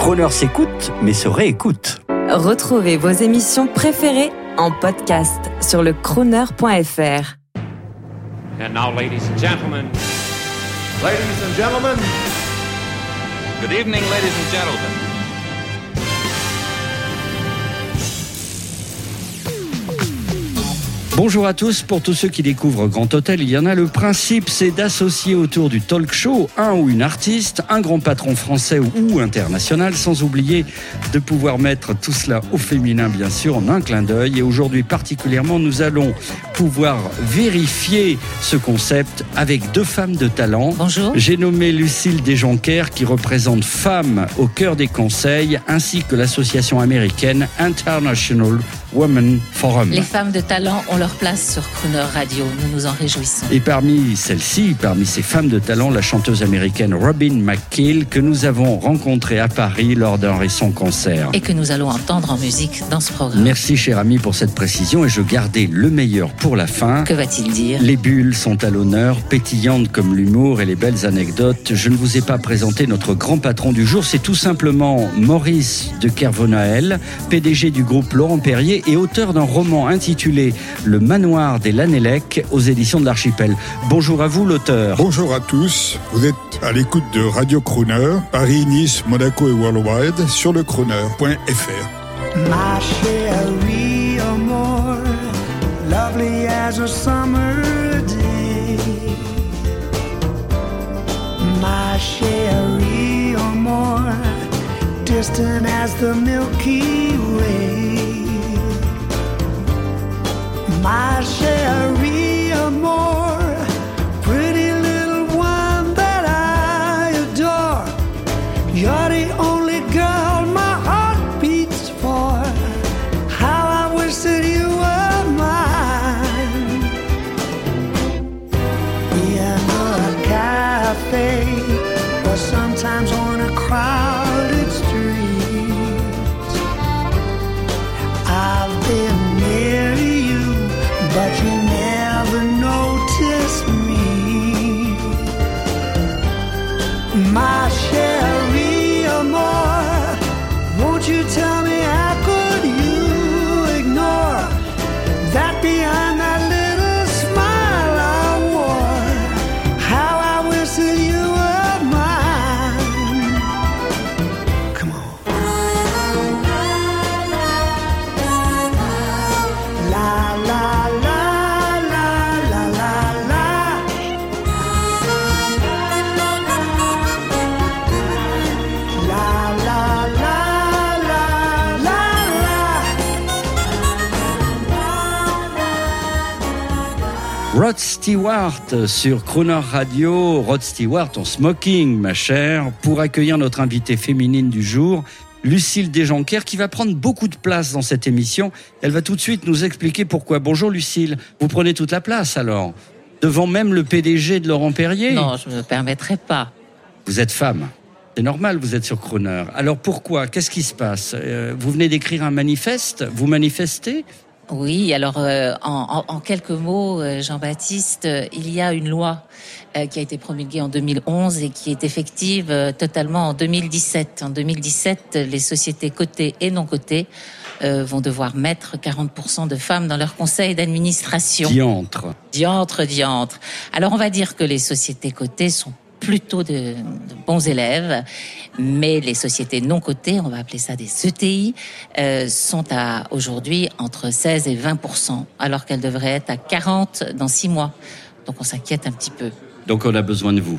Croner s'écoute, mais se réécoute. Retrouvez vos émissions préférées en podcast sur le crooner.fr. And now, ladies and gentlemen, Ladies and gentlemen, Good evening, ladies and gentlemen. Bonjour à tous. Pour tous ceux qui découvrent Grand Hôtel, il y en a le principe, c'est d'associer autour du talk show un ou une artiste, un grand patron français ou international, sans oublier de pouvoir mettre tout cela au féminin, bien sûr, en un clin d'œil. Et aujourd'hui particulièrement, nous allons pouvoir vérifier ce concept avec deux femmes de talent. Bonjour. J'ai nommé Lucille Desjonquers qui représente Femmes au cœur des conseils, ainsi que l'association américaine International Women Forum. Les femmes de talent ont leur place sur Crooner Radio. Nous nous en réjouissons. Et parmi celles-ci, parmi ces femmes de talent, la chanteuse américaine Robin McKill, que nous avons rencontrée à Paris lors d'un récent concert. Et que nous allons entendre en musique dans ce programme. Merci cher ami pour cette précision et je gardais le meilleur pour la fin. Que va-t-il dire? Les bulles sont à l'honneur, pétillantes comme l'humour et les belles anecdotes. Je ne vous ai pas présenté notre grand patron du jour, c'est tout simplement Maurice de Kervonael, PDG du groupe Laurent Perrier et auteur d'un roman intitulé Le manoir des Lanélec aux éditions de l'Archipel. Bonjour à vous l'auteur. bonjour à tous. Vous êtes à l'écoute de Radio Crooner, Paris, Nice, Monaco et Worldwide sur le crooner.fr. More lovely as a summer day. My distant as the Milky Way. My Sherry Stewart sur Crooner Radio. Rod Stewart en smoking, ma chère, pour accueillir notre invitée féminine du jour, Lucille Desjonquers, qui va prendre beaucoup de place dans cette émission. Elle va tout de suite nous expliquer pourquoi. Bonjour Lucille, vous prenez toute la place alors Devant même le PDG de Laurent Perrier Non, je ne me permettrai pas. Vous êtes femme. C'est normal, vous êtes sur Crooner. Alors pourquoi? Qu'est-ce qui se passe? Euh, Vous venez d'écrire un manifeste Vous manifestez Oui, alors euh, en, en- en quelques mots, euh, Jean-Baptiste, euh, il y a une loi euh, qui a été promulguée en 2011 et qui est effective euh, totalement en 2017. En 2017, les sociétés cotées et non cotées euh, vont devoir mettre 40% de femmes dans leur conseil d'administration. Diantre. Diantre, diantre. Alors on va dire que les sociétés cotées sont plutôt de, de bons élèves, mais les sociétés non cotées, on va appeler ça des ETI, euh, sont à aujourd'hui entre 16 et 20 alors qu'elles devraient être à 40 dans six mois. Donc on s'inquiète un petit peu. Donc on a besoin de vous.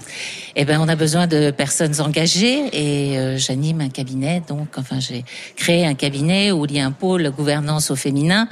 Eh ben, on a besoin de personnes engagées et euh, j'anime un cabinet. Donc, enfin, j'ai créé un cabinet où il y a un pôle gouvernance au féminin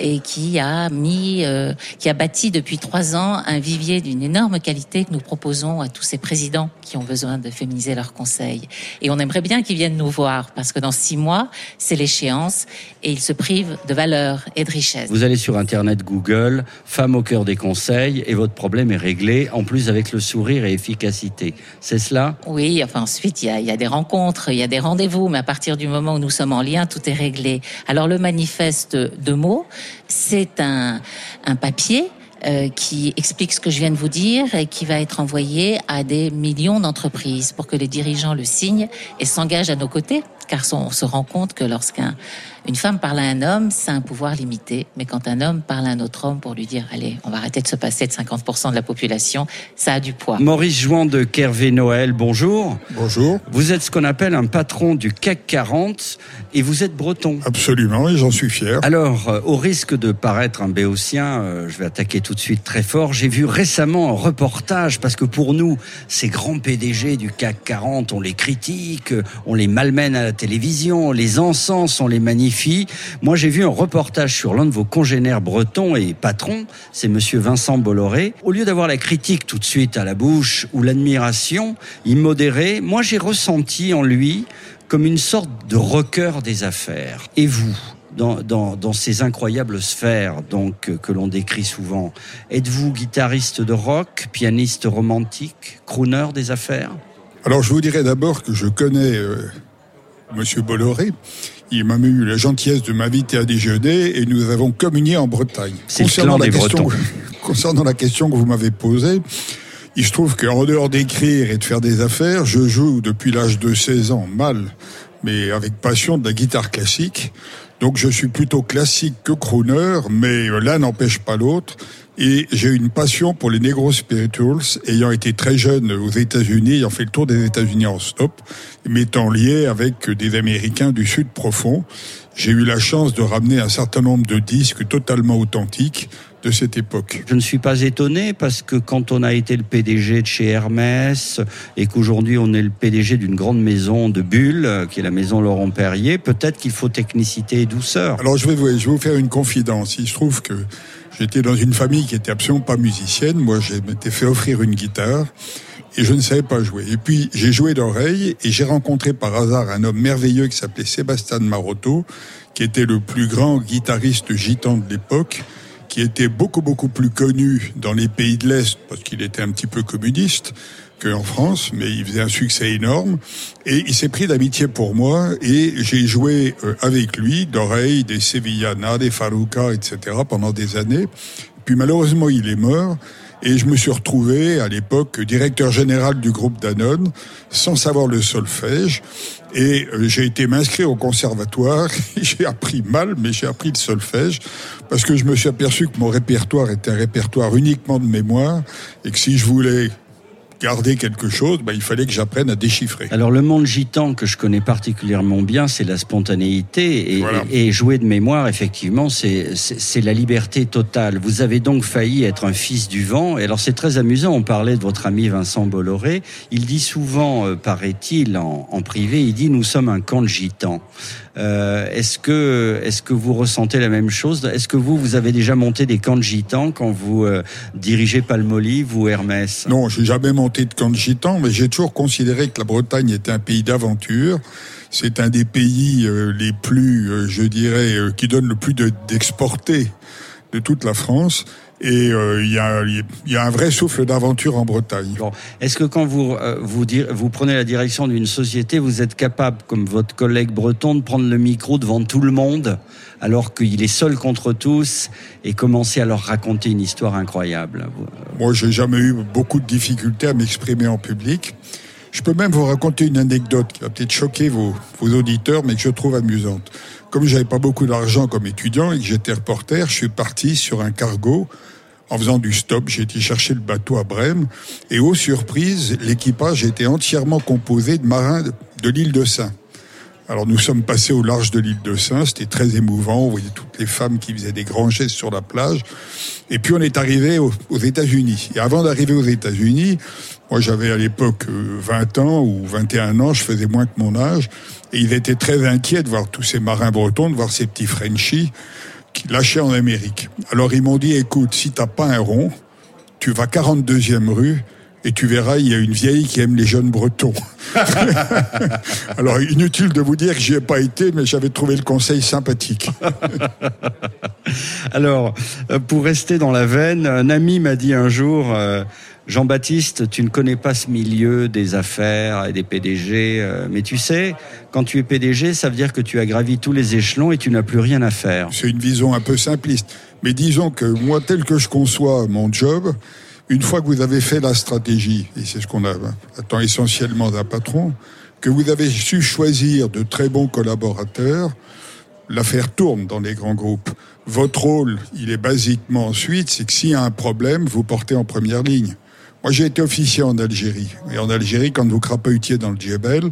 et qui a mis, euh, qui a bâti depuis trois ans un vivier d'une énorme qualité que nous proposons à tous ces présidents qui ont besoin de féminiser leurs conseils. Et on aimerait bien qu'ils viennent nous voir parce que dans six mois, c'est l'échéance et ils se privent de valeur et de richesse. Vous allez sur Internet Google, femme au cœur des conseils, et votre problème est réglé, en plus avec le sourire et efficacité. C'est cela Oui, enfin ensuite il y a, des rencontres, il y a des rendez-vous, mais à partir du moment où nous sommes en lien, tout est réglé. Alors le manifeste de mots, c'est un, un papier euh, qui explique ce que je viens de vous dire et qui va être envoyé à des millions d'entreprises pour que les dirigeants le signent et s'engagent à nos côtés. Car on se rend compte que lorsqu'un une femme parle à un homme, c'est un pouvoir limité. Mais quand un homme parle à un autre homme pour lui dire, allez, on va arrêter de se passer de 50% de la population, ça a du poids. Maurice Jouan de Kervé Noël, bonjour. Bonjour. Vous êtes ce qu'on appelle un patron du CAC 40 et vous êtes breton. Absolument, et j'en suis fier. Alors, euh, au risque de paraître un béotien, euh, je vais attaquer tout de suite très fort. J'ai vu récemment un reportage, parce que pour nous, ces grands PDG du CAC 40, on les critique, on les malmène à la télévision, on les encense, on les Moi, j'ai vu un reportage sur l'un de vos congénères bretons et patrons, c'est monsieur Vincent Bolloré. Au lieu d'avoir la critique tout de suite à la bouche ou l'admiration immodérée, moi, j'ai ressenti en lui comme une sorte de rocker des affaires. Et vous dans, ces incroyables sphères donc que l'on décrit souvent. Êtes-vous guitariste de rock, pianiste romantique, crooner des affaires? Alors, je vous dirais d'abord que je connais euh, Monsieur Bolloré. Il m'a eu la gentillesse de m'inviter à déjeuner et nous avons communié en Bretagne. Clan la question, concernant la question que vous m'avez posée, il se trouve qu'en dehors d'écrire et de faire des affaires, je joue depuis l'âge de 16 ans mal, mais avec passion de la guitare classique. Donc je suis plutôt classique que crooner, mais l'un n'empêche pas l'autre. Et j'ai une passion pour les Negro Spirituals, ayant été très jeune aux États-Unis, ayant fait le tour des États-Unis en stop, m'étant lié avec des Américains du Sud profond. J'ai eu la chance de ramener un certain nombre de disques totalement authentiques de cette époque. Je ne suis pas étonné parce que quand on a été le PDG de chez Hermès et qu'aujourd'hui on est le PDG d'une grande maison de Bulle, qui est la maison Laurent Perrier, peut-être qu'il faut technicité et douceur. Alors je vais, vous, je vais vous faire une confidence. Il se trouve que j'étais dans une famille qui était absolument pas musicienne. Moi, je m'étais fait offrir une guitare et je ne savais pas jouer. Et puis j'ai joué d'oreille et j'ai rencontré par hasard un homme merveilleux qui s'appelait Sébastien Marotto, qui était le plus grand guitariste gitan de l'époque qui était beaucoup beaucoup plus connu dans les pays de l'Est parce qu'il était un petit peu communiste qu'en France, mais il faisait un succès énorme et il s'est pris d'amitié pour moi et j'ai joué euh, avec lui d'oreilles, des Sevillana, des Faruca, etc. pendant des années. Puis malheureusement il est mort et je me suis retrouvé à l'époque directeur général du groupe Danone sans savoir le solfège et euh, j'ai été m'inscrire au conservatoire. j'ai appris mal, mais j'ai appris le solfège parce que je me suis aperçu que mon répertoire était un répertoire uniquement de mémoire et que si je voulais garder quelque chose, bah, il fallait que j'apprenne à déchiffrer. Alors le monde gitan que je connais particulièrement bien, c'est la spontanéité et, Voilà. et- et jouer de mémoire, effectivement, c'est la liberté totale. Vous avez donc failli être un fils du vent. Et alors c'est très amusant. On parlait de votre ami Vincent Bolloré. Il dit souvent, euh, paraît-il, en, en privé, il dit nous sommes un camp de gitans. Euh, est-ce que est-ce que vous ressentez la même chose? Est-ce que vous vous avez déjà monté des camps de gitans quand vous euh, dirigez Palmolive ou Hermès? Non, j'ai jamais monté de camp mais j'ai toujours considéré que la Bretagne était un pays d'aventure. C'est un des pays euh, les plus, euh, je dirais, euh, qui donne le plus de- d'exportés de toute la France. Et euh, il y, a, il y a un vrai souffle d'aventure en Bretagne. Bon, est-ce que quand vous euh, vous, dire- vous prenez la direction d'une société, vous êtes capable, comme votre collègue breton, de prendre le micro devant tout le monde, alors qu'il est seul contre tous, et commencer à leur raconter une histoire incroyable? Moi, j'ai jamais eu beaucoup de difficultés à m'exprimer en public. Je peux même vous raconter une anecdote qui va peut-être choquer vos, vos auditeurs, mais que je trouve amusante. Comme j'avais pas beaucoup d'argent comme étudiant et que j'étais reporter, je suis parti sur un cargo en faisant du stop. J'ai été chercher le bateau à Brême et aux surprises, l'équipage était entièrement composé de marins de, l'île de Saint. Alors nous sommes passés au large de l'île de Saint, c'était très émouvant, on voyait toutes les femmes qui faisaient des grands gestes sur la plage. Et puis on est arrivé aux, États-Unis. Et avant d'arriver aux États-Unis, moi j'avais à l'époque euh, 20 ans ou 21 ans, je faisais moins que mon âge, et ils étaient très inquiets de voir tous ces marins bretons, de voir ces petits Frenchies lâchaient en Amérique. Alors ils m'ont dit, écoute, si t'as pas un rond, tu vas 42e rue et tu verras, il y a une vieille qui aime les jeunes bretons. Alors, inutile de vous dire que j'y ai pas été, mais j'avais trouvé le conseil sympathique. Alors, euh, pour rester dans la veine, un ami m'a dit un jour, euh, Jean-Baptiste, tu ne connais pas ce milieu des affaires et des PDG, euh, mais tu sais, quand tu es PDG, ça veut dire que tu as gravi tous les échelons et tu n'as plus rien à faire. C'est une vision un peu simpliste. Mais disons que moi, tel que je conçois mon job, une fois que vous avez fait la stratégie, et c'est ce qu'on a- attend essentiellement d'un patron, que vous avez su choisir de très bons collaborateurs, l'affaire tourne dans les grands groupes. Votre rôle, il est basiquement ensuite, c'est que s'il y a un problème, vous portez en première ligne. Moi, j'ai été officier en Algérie. Et en Algérie, quand vous crapailletiez dans le Djebel,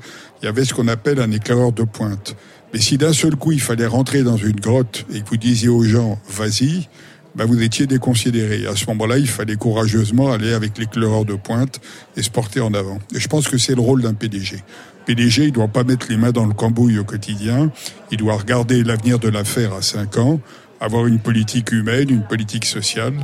il y avait ce qu'on appelle un éclaireur de pointe. Mais si d'un seul coup, il fallait rentrer dans une grotte et que vous disiez aux gens, vas-y, ben vous étiez déconsidéré. À ce moment-là, il fallait courageusement aller avec l'éclaireur de pointe et se porter en avant. Et je pense que c'est le rôle d'un PDG. PDG, il doit pas mettre les mains dans le cambouis au quotidien. Il doit regarder l'avenir de l'affaire à cinq ans, avoir une politique humaine, une politique sociale,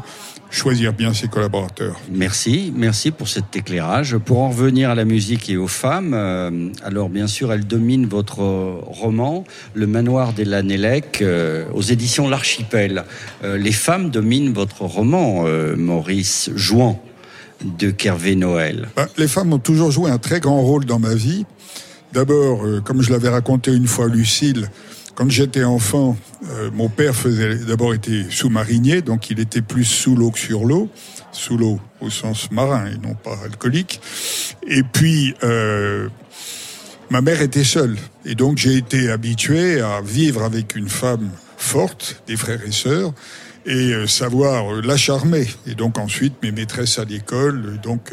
choisir bien ses collaborateurs. Merci, merci pour cet éclairage. Pour en revenir à la musique et aux femmes, euh, alors bien sûr, elle domine votre roman, Le Manoir des Lanellec, euh, aux éditions L'Archipel. Euh, les femmes dominent votre roman, euh, Maurice Jouan, de Kervé Noël. Ben, les femmes ont toujours joué un très grand rôle dans ma vie. D'abord, euh, comme je l'avais raconté une fois à Lucille, quand j'étais enfant, euh, mon père d'abord était sous-marinier, donc il était plus sous l'eau que sur l'eau, sous l'eau au sens marin et non pas alcoolique. Et puis, euh, ma mère était seule, et donc j'ai été habitué à vivre avec une femme forte, des frères et sœurs, et euh, savoir euh, la charmer. Et donc ensuite mes maîtresses à l'école. euh, Donc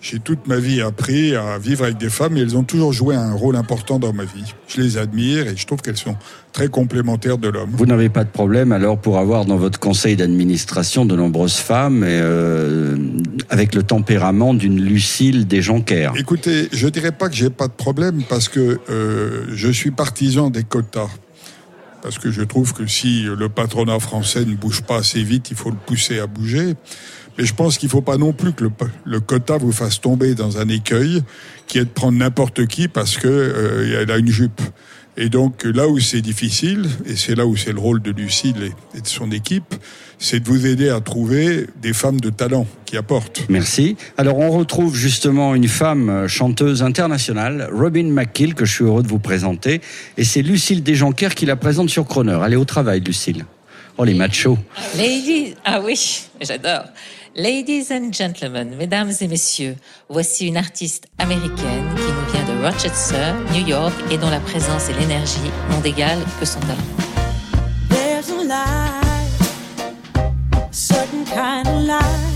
j'ai toute ma vie appris à vivre avec des femmes et elles ont toujours joué un rôle important dans ma vie. Je les admire et je trouve qu'elles sont très complémentaires de l'homme. Vous n'avez pas de problème alors pour avoir dans votre conseil d'administration de nombreuses femmes, et, euh, avec le tempérament d'une Lucille Desjonquers. Écoutez, je dirais pas que j'ai pas de problème parce que euh, je suis partisan des quotas. Parce que je trouve que si le patronat français ne bouge pas assez vite, il faut le pousser à bouger. Mais je pense qu'il faut pas non plus que le, le quota vous fasse tomber dans un écueil qui est de prendre n'importe qui parce que euh, a une jupe. Et donc là où c'est difficile, et c'est là où c'est le rôle de Lucille et de son équipe, c'est de vous aider à trouver des femmes de talent qui apportent. Merci. Alors on retrouve justement une femme euh, chanteuse internationale, Robin McKill, que je suis heureux de vous présenter. Et c'est Lucille Desjonquers qui la présente sur Croner. Allez au travail, Lucille. Oh, les machos. Ladies, ah oui, j'adore. Ladies and gentlemen, mesdames et messieurs, voici une artiste américaine qui nous vient de Rochester, New York, et dont la présence et l'énergie n'ont d'égal que son talent. Kind of light,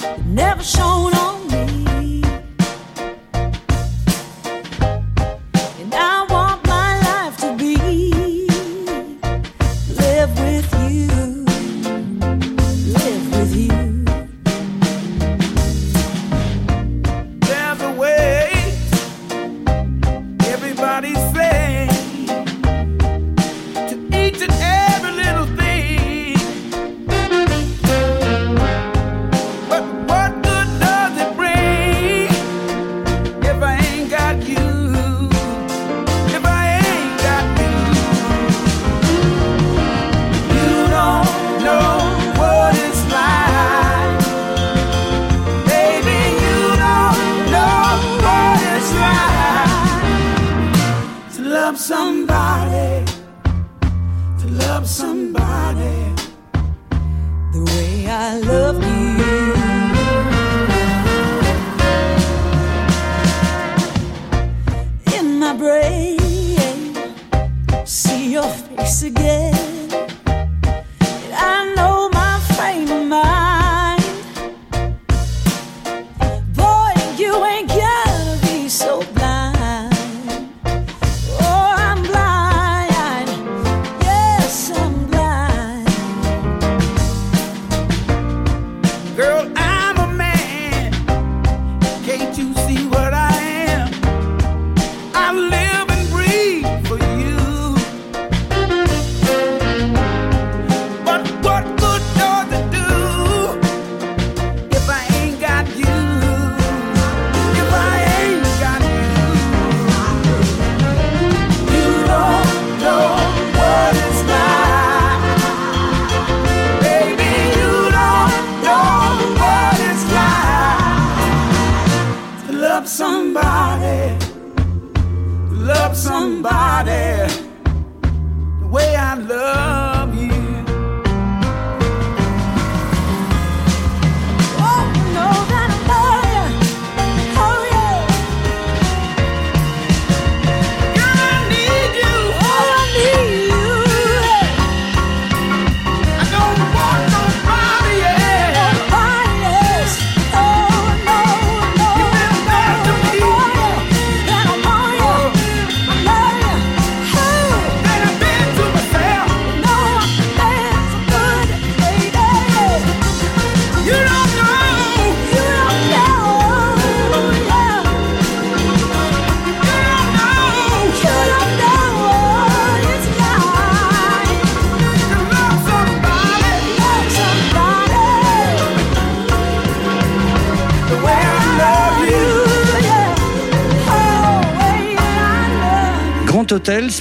that never shone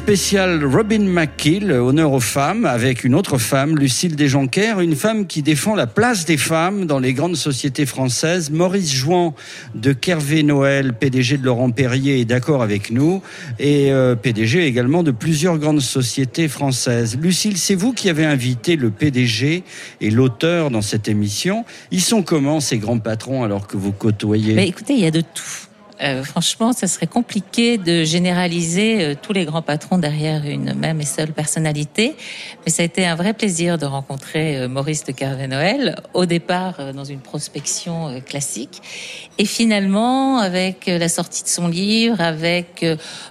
spécial Robin McKill, honneur aux femmes, avec une autre femme, Lucille Desjonquers, une femme qui défend la place des femmes dans les grandes sociétés françaises. Maurice Jouan de Kervé Noël, PDG de Laurent Perrier, est d'accord avec nous, et euh, PDG également de plusieurs grandes sociétés françaises. Lucille, c'est vous qui avez invité le PDG et l'auteur dans cette émission. Ils sont comment ces grands patrons alors que vous côtoyez? Mais écoutez, il y a de tout. Euh, franchement, ça serait compliqué de généraliser euh, tous les grands patrons derrière une même et seule personnalité. Mais ça a été un vrai plaisir de rencontrer euh, Maurice de Carvé-Noël, au départ dans une prospection classique. Et finalement, avec la sortie de son livre, avec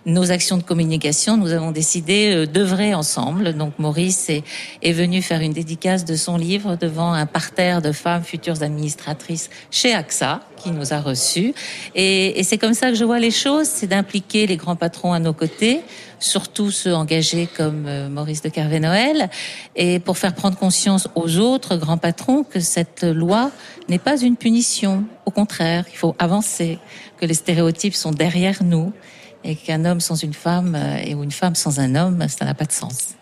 nos actions de communication, nous avons décidé d'œuvrer ensemble. Donc Maurice est venu faire une dédicace de son livre devant un parterre de femmes futures administratrices chez AXA, qui nous a reçus. Et, et c'est comme ça que je vois les choses, c'est d'impliquer les grands patrons à nos côtés, surtout ceux engagés comme euh, Maurice de Carvé-Noël, et pour faire prendre conscience aux autres grands patrons que cette loi n'est pas une punition. Au contraire, il faut avancer, que les stéréotypes sont derrière nous, et qu'un homme sans une femme euh, et ou une femme sans un homme, ça n'a pas de sens.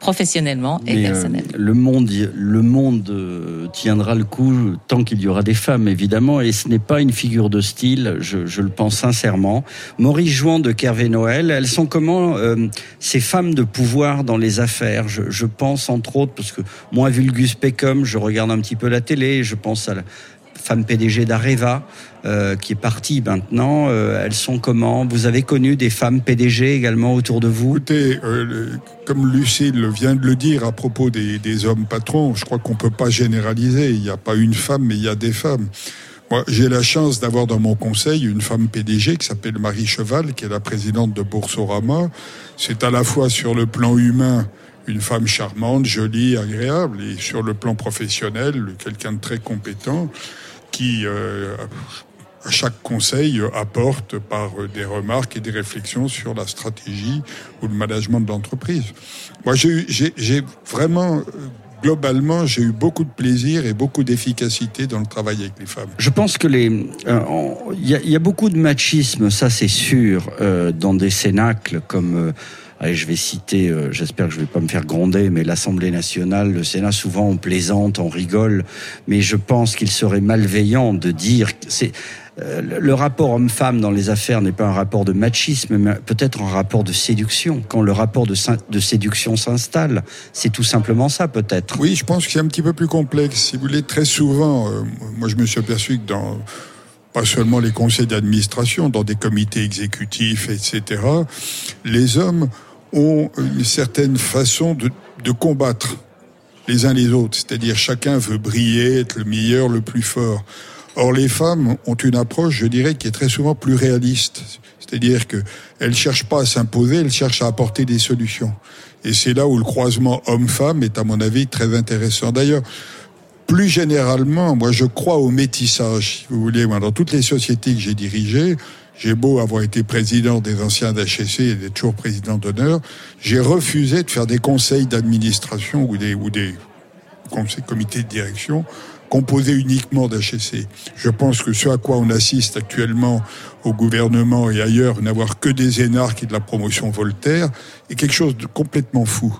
Professionnellement et Mais, euh, personnellement. le monde, le monde euh, tiendra le coup tant qu'il y aura des femmes, évidemment, et ce n'est pas une figure de style, je, je le pense sincèrement. Maurice Jouan de Kervé Noël, elles sont comment euh, ces femmes de pouvoir dans les affaires? Je, je pense entre autres, parce que moi, Vulgus Pecum, je regarde un petit peu la télé, je pense à la femme PDG d'Areva, euh, qui est partie maintenant. Euh, elles sont comment? Vous avez connu des femmes PDG également autour de vous? Écoutez, euh, comme Lucille vient de le dire à propos des, des hommes patrons, je crois qu'on peut pas généraliser. Il n'y a pas une femme, mais il y a des femmes. Moi, j'ai la chance d'avoir dans mon conseil une femme PDG qui s'appelle Marie Cheval, qui est la présidente de Boursorama. C'est à la fois sur le plan humain une femme charmante, jolie, agréable, et sur le plan professionnel, quelqu'un de très compétent qui, euh, à chaque conseil, euh, apporte par euh, des remarques et des réflexions sur la stratégie ou le management de l'entreprise. Moi, j'ai vraiment, globalement, j'ai eu beaucoup de plaisir et beaucoup d'efficacité dans le travail avec les femmes. Je pense que les, il y, a, beaucoup de machisme, ça c'est sûr, dans des cénacles comme. Allez, je vais citer, euh, j'espère que je vais pas me faire gronder, mais l'Assemblée nationale, le Sénat, souvent on plaisante, on rigole, mais je pense qu'il serait malveillant de dire c'est euh, le- rapport homme-femme dans les affaires n'est pas un rapport de machisme, mais peut-être un rapport de séduction. Quand le rapport de séduction s'installe, c'est tout simplement ça, peut-être. Oui, je pense que c'est un petit peu plus complexe. Si vous voulez, très souvent, euh, moi je me suis aperçu que dans pas seulement les conseils d'administration, dans des comités exécutifs, etc., les hommes ont une certaine façon de, de combattre les uns les autres. C'est-à-dire chacun veut briller, être le meilleur, le plus fort. Or, les femmes ont une approche, je dirais, qui est très souvent plus réaliste. C'est-à-dire que elles cherchent pas à s'imposer, elles cherchent à apporter des solutions. Et c'est là où le croisement homme-femme est, à mon avis, très intéressant. D'ailleurs, plus généralement, moi, je crois au métissage. Si vous voulez, moi, dans toutes les sociétés que j'ai dirigées, j'ai beau avoir été président des anciens d'HEC et d'être toujours président d'honneur, j'ai refusé de faire des conseils d'administration ou des, conseils, comités de direction composés uniquement d'HEC. Je pense que ce à quoi on assiste actuellement au gouvernement et ailleurs, n'avoir que des énarques et de la promotion Voltaire, est quelque chose de complètement fou.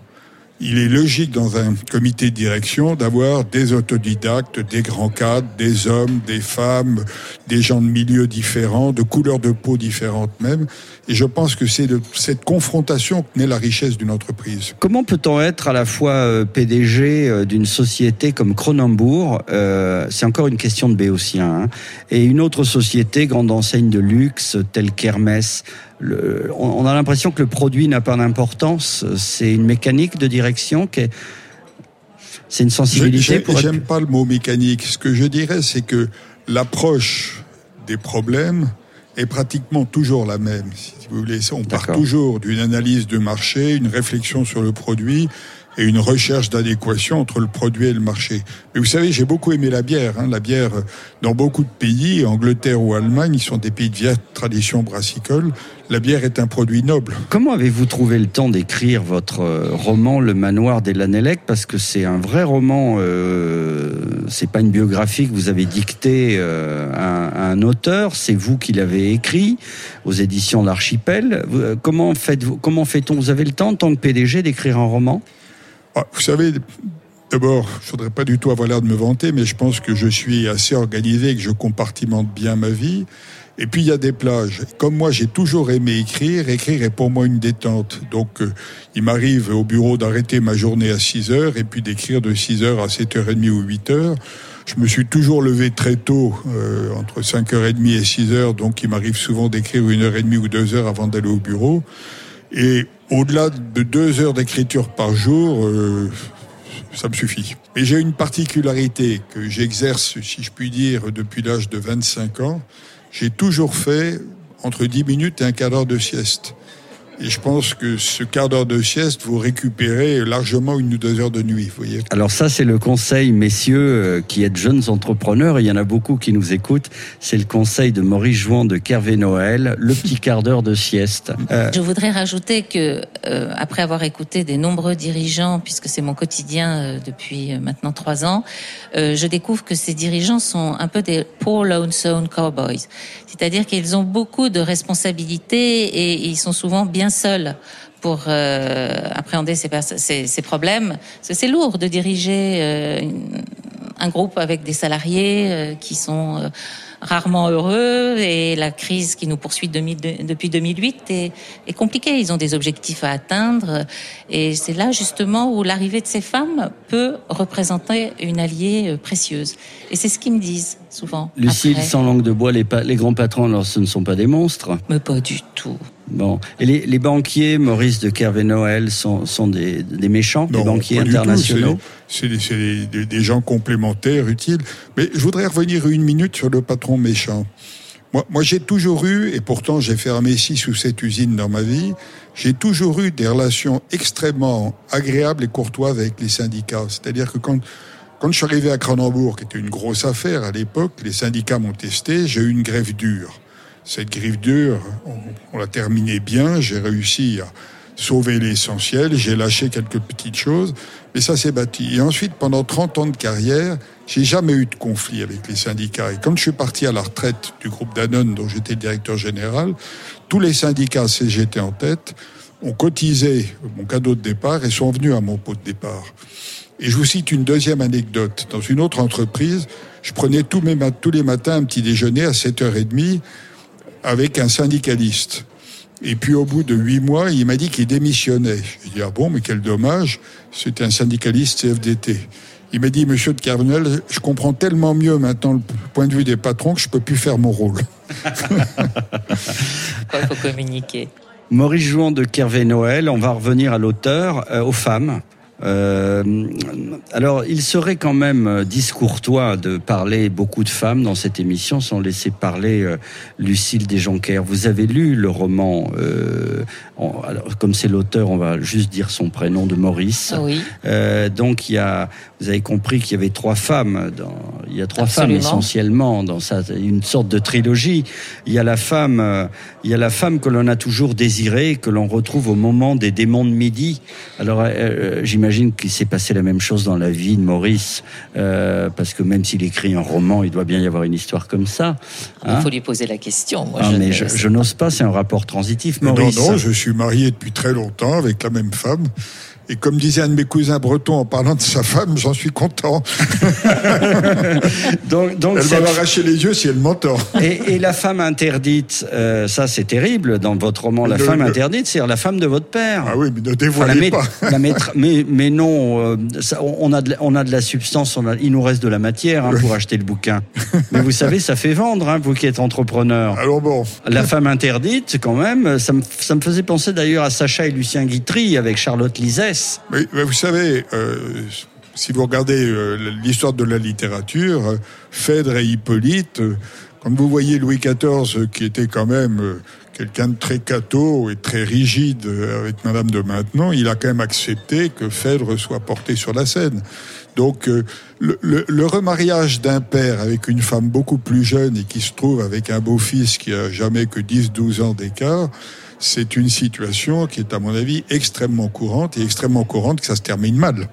Il est logique dans un comité de direction d'avoir des autodidactes, des grands cadres, des hommes, des femmes, des gens de milieux différents, de couleurs de peau différentes même. Et je pense que c'est de cette confrontation que naît la richesse d'une entreprise. Comment peut-on être à la fois euh, PDG euh, d'une société comme Cronenbourg, euh, c'est encore une question de Béotien, hein, et une autre société, grande enseigne de luxe, telle qu'Hermès le, on, a l'impression que le produit n'a pas d'importance, c'est une mécanique de direction qui est... C'est une sensibilité J'ai- pour être- J'aime pas le mot mécanique. Ce que je dirais, c'est que l'approche des problèmes est pratiquement toujours la même. Si vous voulez, on part toujours d'une analyse de marché, une réflexion sur le produit, et une recherche d'adéquation entre le produit et le marché. Mais vous savez, j'ai beaucoup aimé la bière. Hein. La bière, euh, dans beaucoup de pays, Angleterre ou Allemagne, ils sont des pays de vieille tradition brassicole. La bière est un produit noble. Comment avez-vous trouvé le temps d'écrire votre euh, roman Le Manoir des Lanellec Parce que c'est un vrai roman, euh, c'est pas une biographie que vous avez dictée euh, à, un auteur, c'est vous qui l'avez écrit aux éditions L'Archipel. Comment Comment fait-on? Vous avez le temps, en tant que PDG, d'écrire un roman? Ah, vous savez, d'abord, je voudrais pas du tout avoir l'air de me vanter, mais je pense que je suis assez organisé que je compartimente bien ma vie. Et puis il y a des plages. Comme moi, j'ai toujours aimé écrire. Écrire est pour moi une détente. Donc, euh, il m'arrive au bureau d'arrêter ma journée à 6 heures et puis d'écrire de 6 heures à 7h30 ou 8 heures. Je me suis toujours levé très tôt, euh, entre 5h30 et 6 heures, donc il m'arrive souvent d'écrire une heure et demie ou deux heures avant d'aller au bureau. Et au-delà de deux heures d'écriture par jour, euh, ça me suffit. Mais j'ai une particularité que j'exerce, si je puis dire, depuis l'âge de 25 ans. J'ai toujours fait entre 10 minutes et un quart d'heure de sieste. Et je pense que ce quart d'heure de sieste, vous récupérez largement une ou deux heures de nuit, vous voyez. Alors ça, c'est le conseil, messieurs, euh, qui êtes jeunes entrepreneurs. Il y en a beaucoup qui nous écoutent. C'est le conseil de Maurice Jouan de Kervé Noël, le petit quart d'heure de sieste. Euh, Je voudrais rajouter que, euh, après avoir écouté des nombreux dirigeants, puisque c'est mon quotidien euh, depuis euh, maintenant trois ans, je découvre que ces dirigeants sont un peu des poor lonesome cowboys. C'est-à-dire qu'ils ont beaucoup de responsabilités et ils sont souvent bien seuls pour appréhender ces, problèmes. C'est lourd de diriger un groupe avec des salariés qui sont rarement heureux et la crise qui nous poursuit depuis 2008 est, est compliquée. Ils ont des objectifs à atteindre et c'est là justement où l'arrivée de ces femmes peut représenter une alliée euh, précieuse. Et c'est ce qu'ils me disent souvent. Lucille, après. sans langue de bois, les, pa- les grands patrons, alors ce ne sont pas des monstres. Mais pas du tout. Bon. Et les, les banquiers, Maurice de Kervé Noël, sont, sont des, des méchants, des Non, banquiers du tout. internationaux. Des, c'est des- des- des gens complémentaires, utiles. Mais je voudrais revenir une minute sur le patron méchant. Moi, moi j'ai toujours eu, et pourtant j'ai fermé six ou sept usines dans ma vie, j'ai toujours eu des relations extrêmement agréables et courtoises avec les syndicats. C'est-à-dire que quand, quand je suis arrivé à Cronenbourg, qui était une grosse affaire à l'époque, les syndicats m'ont testé, j'ai eu une grève dure. Cette grève dure, on, l'a terminée bien, j'ai réussi à sauver l'essentiel, j'ai lâché quelques petites choses, mais ça s'est bâti. Et ensuite, pendant 30 ans de carrière, j'ai jamais eu de conflit avec les syndicats. Et quand je suis parti à la retraite du groupe Danone, dont j'étais directeur général, tous les syndicats CGT en tête ont cotisé mon cadeau de départ et sont venus à mon pot de départ. Et je vous cite une deuxième anecdote. Dans une autre entreprise, je prenais tous, tous les matins un petit déjeuner à 7h30 avec un syndicaliste. Et puis au bout de huit mois, il m'a dit qu'il démissionnait. Je dit ah bon, mais quel dommage. C'était un syndicaliste CFDT. Il m'a dit Monsieur de Carvenel, je comprends tellement mieux maintenant le point de vue des patrons que je peux plus faire mon rôle. Il faut communiquer. Maurice Jouan de Kervé Noël, on va revenir à l'auteur, euh, aux femmes. Euh, alors, il serait quand même euh, discourtois de parler beaucoup de femmes dans cette émission sans laisser parler euh, Lucille Desjonquers. Vous avez lu le roman, euh, en- alors, comme c'est l'auteur, on va juste dire son prénom de Maurice. Oui. Donc, il y a, vous avez compris qu'il y avait trois femmes. Dans, il y a trois Absolument. femmes essentiellement dans ça, une sorte de trilogie. Il y a la femme, il y a la femme que l'on a toujours désirée, que l'on retrouve au moment des démons de midi. Alors, j'imagine qu'il s'est passé la même chose dans la vie de Maurice, euh, parce que même s'il écrit un roman, il doit bien y avoir une histoire comme ça. Il hein. faut lui poser la question. Moi, Ah, je mais je, je n'ose pas, c'est un rapport transitif, Non, Maurice. non, je suis marié depuis très longtemps avec la même femme. Et comme disait un de mes cousins bretons en parlant de sa femme, j'en suis content. donc, donc Elle cette- va m'arracher les yeux si elle m'entend. Et, et la femme interdite, euh, ça c'est terrible dans votre roman. La Le- femme le- interdite, c'est la femme de votre père. Ah oui, mais ne Enfin, la dévoilez pas. la maître- mais, mais non, euh, ça, on, a de, la- on a de la substance, on a- il nous reste de la matière hein, pour acheter le bouquin. Mais vous savez, ça fait vendre, hein, vous qui êtes entrepreneur. Alors bon, La femme interdite, quand même, ça me, ça me faisait penser d'ailleurs à Sacha et Lucien Guitry avec Charlotte Lisès. Vous savez, euh, si vous regardez euh, l'histoire de la littérature, euh, Phèdre et Hippolyte, quand vous voyez Louis XIV, qui était quand même, quelqu'un de très catho et très rigide avec Madame de Maintenon, il a quand même accepté que Phèdre soit porté sur la scène. Donc le, le- le remariage d'un père avec une femme beaucoup plus jeune et qui se trouve avec un beau-fils qui a jamais que 10-12 ans d'écart, c'est une situation qui est à mon avis extrêmement courante et extrêmement courante que ça se termine mal.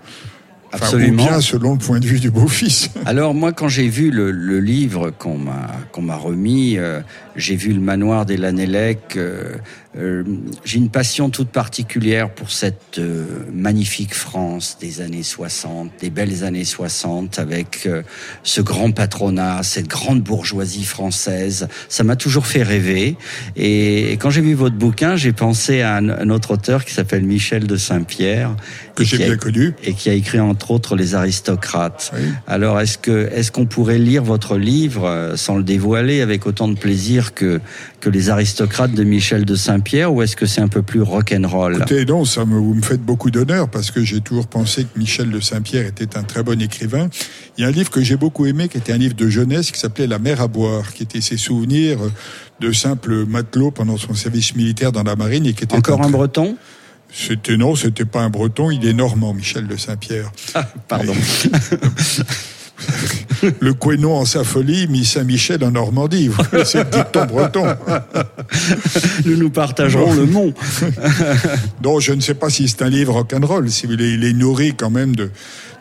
Enfin, Absolument. Ou bien selon le point de vue du beau-fils. Alors moi, quand j'ai vu le, le livre qu'on m'a qu'on m'a remis, euh, j'ai vu le manoir des Lanellec. euh, euh, j'ai une passion toute particulière pour cette euh, magnifique France des années 60, des belles années 60, avec euh, ce grand patronat, cette grande bourgeoisie française. Ça m'a toujours fait rêver. Et, et quand j'ai vu votre bouquin, j'ai pensé à un, un autre auteur qui s'appelle Michel de Saint-Pierre, Que j'ai bien connu. et qui a écrit entre autres Les aristocrates. Oui. Alors est-ce que est-ce qu'on pourrait lire votre livre sans le dévoiler avec autant de plaisir que que Les aristocrates de Michel de Saint-Pierre? Ou est-ce que c'est un peu plus rock'n'roll? Écoutez, non, ça me, vous me faites beaucoup d'honneur parce que j'ai toujours pensé que Michel de Saint-Pierre était un très bon écrivain. Il y a un livre que j'ai beaucoup aimé qui était un livre de jeunesse qui s'appelait La mer à boire, qui était ses souvenirs de simple matelot pendant son service militaire dans la marine et qui était Encore un breton? C'était non, c'était pas un breton, il est normand, Michel de Saint-Pierre. Pardon. Le Quénon en sa folie, mis Saint-Michel en Normandie. C'est le dicton breton. Nous nous partagerons le mont. Donc, je ne sais pas si c'est un livre rock'n'roll. Si vous voulez, il est nourri quand même de,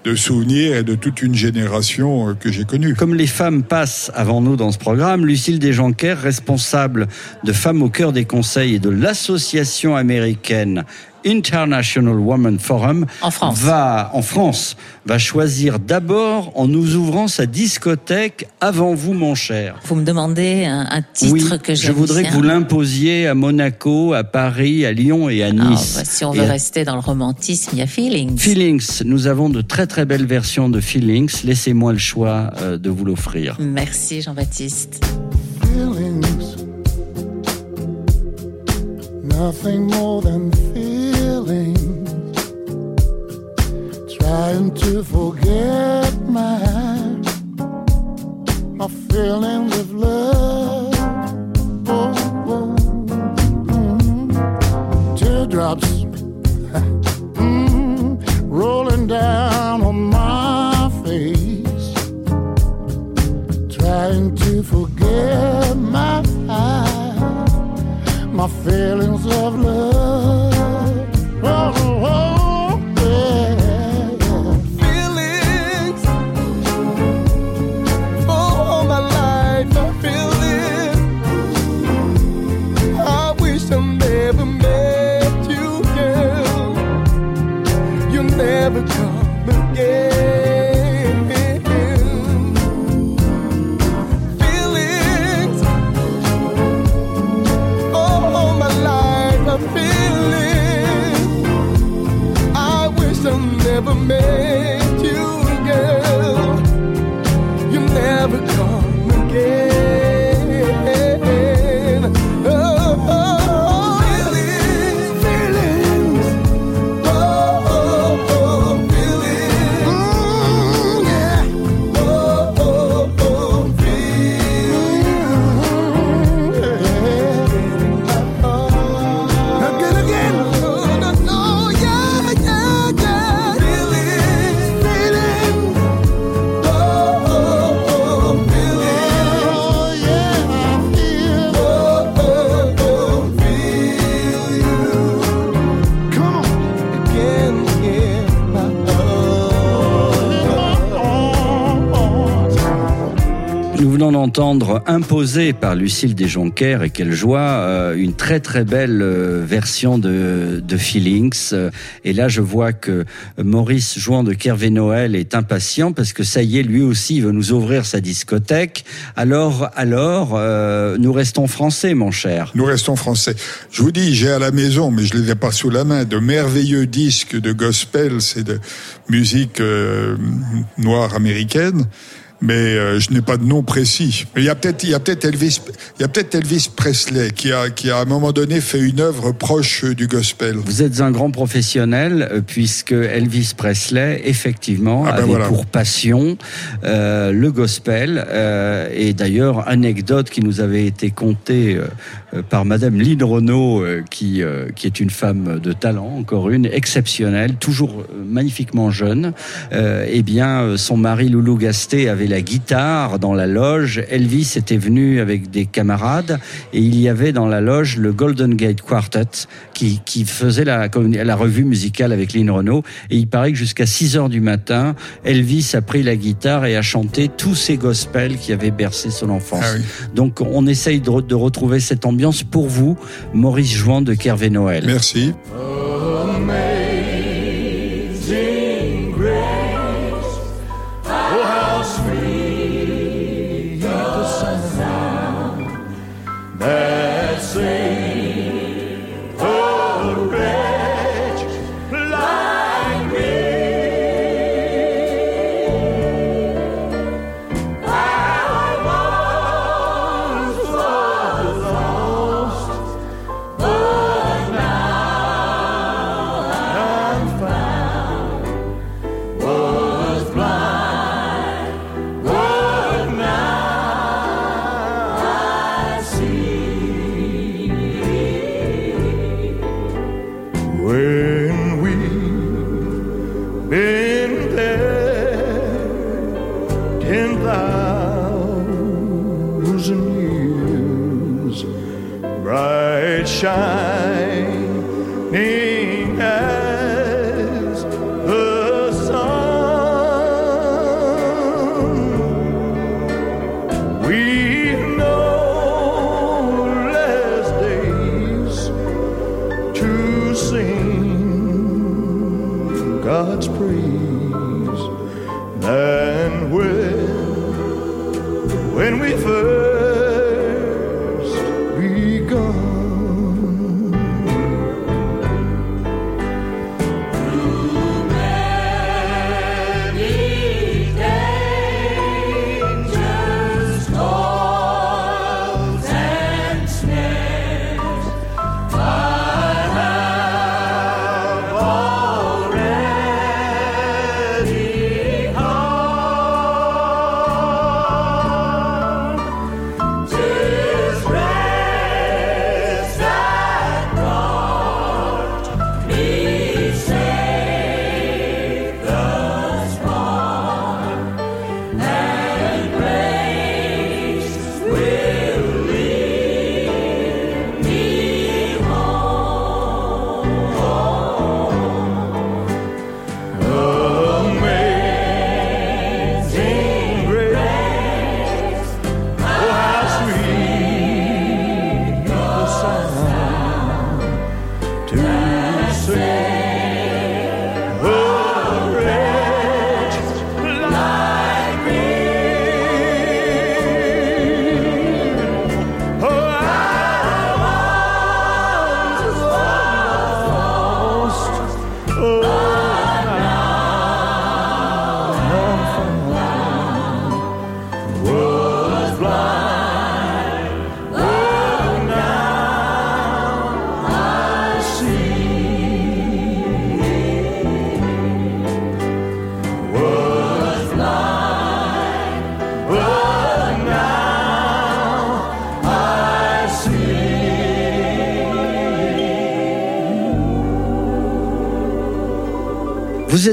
de souvenirs et de toute une génération euh, que j'ai connue. Comme les femmes passent avant nous dans ce programme, Lucille Desjonquers, responsable de Femmes au cœur des conseils et de l'association américaine International Women Forum, En France. va en France va choisir d'abord en nous ouvrant sa discothèque avant vous, mon cher. Vous me demandez un, un titre oui, que je voudrais bien. que vous l'imposiez à Monaco, à Paris, à Lyon et à Alors, Nice. bah, si on Et veut à rester dans le romantisme, il y a Feelings. Feelings, nous avons de très très belles versions de Feelings. Laissez-moi le choix euh, de vous l'offrir. Merci Jean-Baptiste. feelings. Nothing more than Trying to forget my my feelings of love. Oh, oh, mm. Teardrops mm, rolling down on my face trying to forget my my feelings of love. Nous venons d'entendre Imposé par Lucille Desjonquers et quelle joie, euh, une très très belle euh, version de, de Feelings. Et là, je vois que Maurice Jouan de Kervé Noël est impatient parce que ça y est, lui aussi, il veut nous ouvrir sa discothèque. Alors, alors, euh, nous restons français, mon cher. Nous restons français. Je vous dis, j'ai à la maison, mais je les ai pas sous la main, de merveilleux disques de gospel, c'est de musique noire américaine. Mais euh, je n'ai pas de nom précis. Mais il y a peut-être, il y a peut-être Elvis, il y a peut-être Elvis Presley qui a, qui a à un moment donné fait une œuvre proche du gospel. Vous êtes un grand professionnel euh, puisque Elvis Presley, effectivement, Ah ben avait voilà. pour passion euh, le gospel. euh, et d'ailleurs, anecdote qui nous avait été contée par Madame Lynn Renault, euh, qui, euh, qui est une femme de talent, encore une, exceptionnelle, toujours euh, magnifiquement jeune. Euh, eh bien, euh, son mari Loulou Gasté avait la guitare dans la loge. Elvis était venu avec des camarades et il y avait dans la loge le Golden Gate Quartet qui, qui faisait la, la revue musicale avec Lynn Renault. Et il paraît que jusqu'à 6 heures du matin, Elvis a pris la guitare et a chanté tous ces gospels qui avaient bercé son enfance. Ah oui. Donc on essaye de, de retrouver cette ambiance pour vous, Maurice Jouan de Kervé Noël. Merci.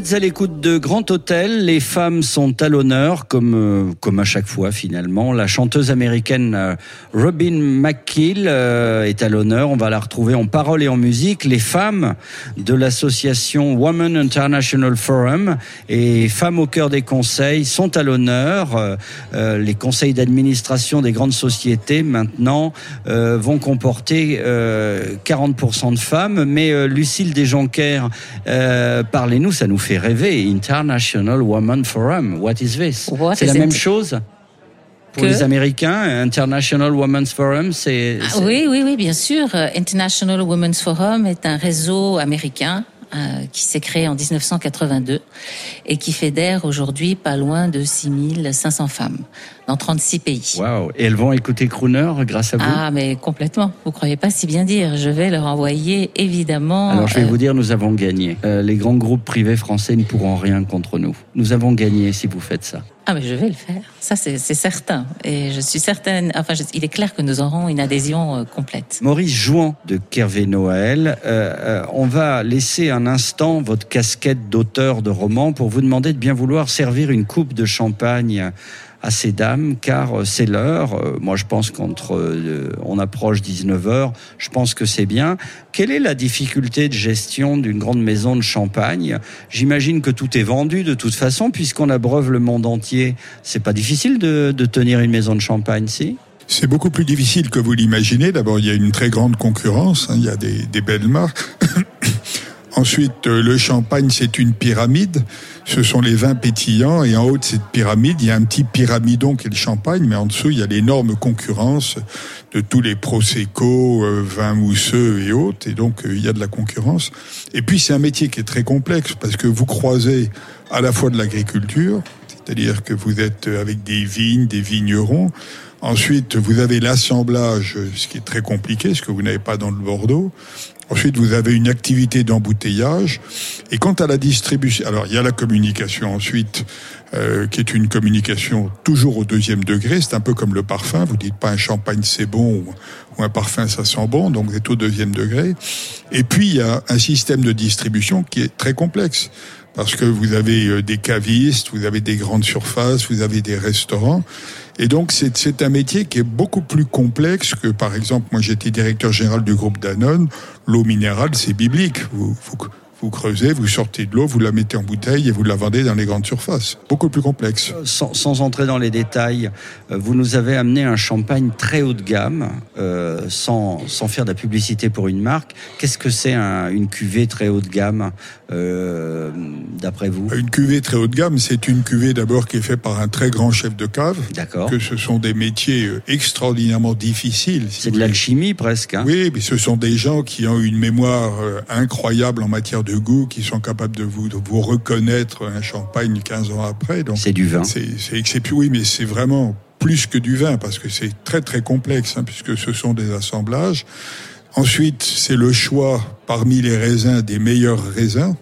Êtes à l'écoute de Grand Hôtel. Les femmes sont à l'honneur, comme euh, comme à chaque fois finalement. La chanteuse américaine euh, Robin McKill euh, est à l'honneur. On va la retrouver en parole et en musique. Les femmes de l'association Women International Forum et Femmes au cœur des conseils sont à l'honneur. Les conseils d'administration des grandes sociétés maintenant vont comporter euh, 40% de femmes. Mais Lucille Desjonquers, euh, parlez-nous, ça nous fait rêver. International Women Forum, what is this? C'est la même chose pour Que? les Américains, International Women's Forum, c'est Ah, c'est- oui, oui, oui, bien sûr. International Women's Forum est un réseau américain euh, qui s'est créé en 1982 et qui fédère aujourd'hui pas loin de 6500 femmes dans 36 pays. Waouh Et elles vont écouter Crooner grâce à vous Ah, mais complètement. Vous croyez pas si bien dire. Je vais leur envoyer évidemment. Alors je vais euh, vous dire, nous avons gagné. Euh, les grands groupes privés français ne pourront rien contre nous. Nous avons gagné si vous faites ça. Ah mais je vais le faire, ça c'est certain. Et je suis certaine, enfin je- il est clair que nous aurons une adhésion euh, complète. Maurice Jouan de Kervé Noël, euh, euh, on va laisser un instant votre casquette d'auteur de roman pour vous demander de bien vouloir servir une coupe de champagne à ces dames, car euh, c'est l'heure. Euh, Moi, je pense qu'entre euh, on approche 19h, je pense que c'est bien. Quelle est la difficulté de gestion d'une grande maison de champagne? J'imagine que tout est vendu de toute façon, puisqu'on abreuve le monde entier. C'est pas difficile de, tenir une maison de champagne, si? C'est beaucoup plus difficile que vous l'imaginez. D'abord, il y a une très grande concurrence. hein, Il y a des, belles marques. Ensuite, le champagne, c'est une pyramide. Ce sont les vins pétillants. Et en haut de cette pyramide, il y a un petit pyramidon qui est le champagne. Mais en dessous, il y a l'énorme concurrence de tous les prosecco, euh, vins mousseux et autres. Et donc, euh, il y a de la concurrence. Et puis, c'est un métier qui est très complexe parce que vous croisez à la fois de l'agriculture, c'est-à-dire que vous êtes avec des vignes, des vignerons. Ensuite, vous avez l'assemblage, ce qui est très compliqué, ce que vous n'avez pas dans le Bordeaux. Ensuite, vous avez une activité d'embouteillage. Et quant à la distribution, alors il y a la communication ensuite, euh, qui est une communication toujours au deuxième degré. C'est un peu comme le parfum. Vous dites pas un champagne c'est bon ou, un parfum ça sent bon, donc vous êtes au deuxième degré. Et puis il y a un système de distribution qui est très complexe parce que vous avez euh, des cavistes, vous avez des grandes surfaces, vous avez des restaurants. Et donc, c'est un métier qui est beaucoup plus complexe que, par exemple, moi j'étais directeur général du groupe Danone. L'eau minérale, c'est biblique. Vous, vous, creusez, vous sortez de l'eau, vous la mettez en bouteille et vous la vendez dans les grandes surfaces. Beaucoup plus complexe. sans, sans entrer dans les détails, euh, vous nous avez amené un champagne très haut de gamme, euh, sans, faire de la publicité pour une marque. Qu'est-ce que c'est un- une cuvée très haut de gamme, euh, d'après vous Une cuvée très haut de gamme, c'est une cuvée d'abord qui est faite par un très grand chef de cave. D'accord. Que ce sont des métiers euh, extraordinairement difficiles. si C'est de l'alchimie presque. Hein Oui, mais ce sont des gens qui ont une mémoire euh, incroyable en matière de goût, qui sont capables de vous, de vous reconnaître un champagne 15 ans après. Donc c'est du vin. c'est c'est exceptionnel. Oui, mais c'est vraiment plus que du vin parce que c'est très très complexe hein, puisque ce sont des assemblages. Ensuite, c'est le choix parmi les raisins des meilleurs raisins.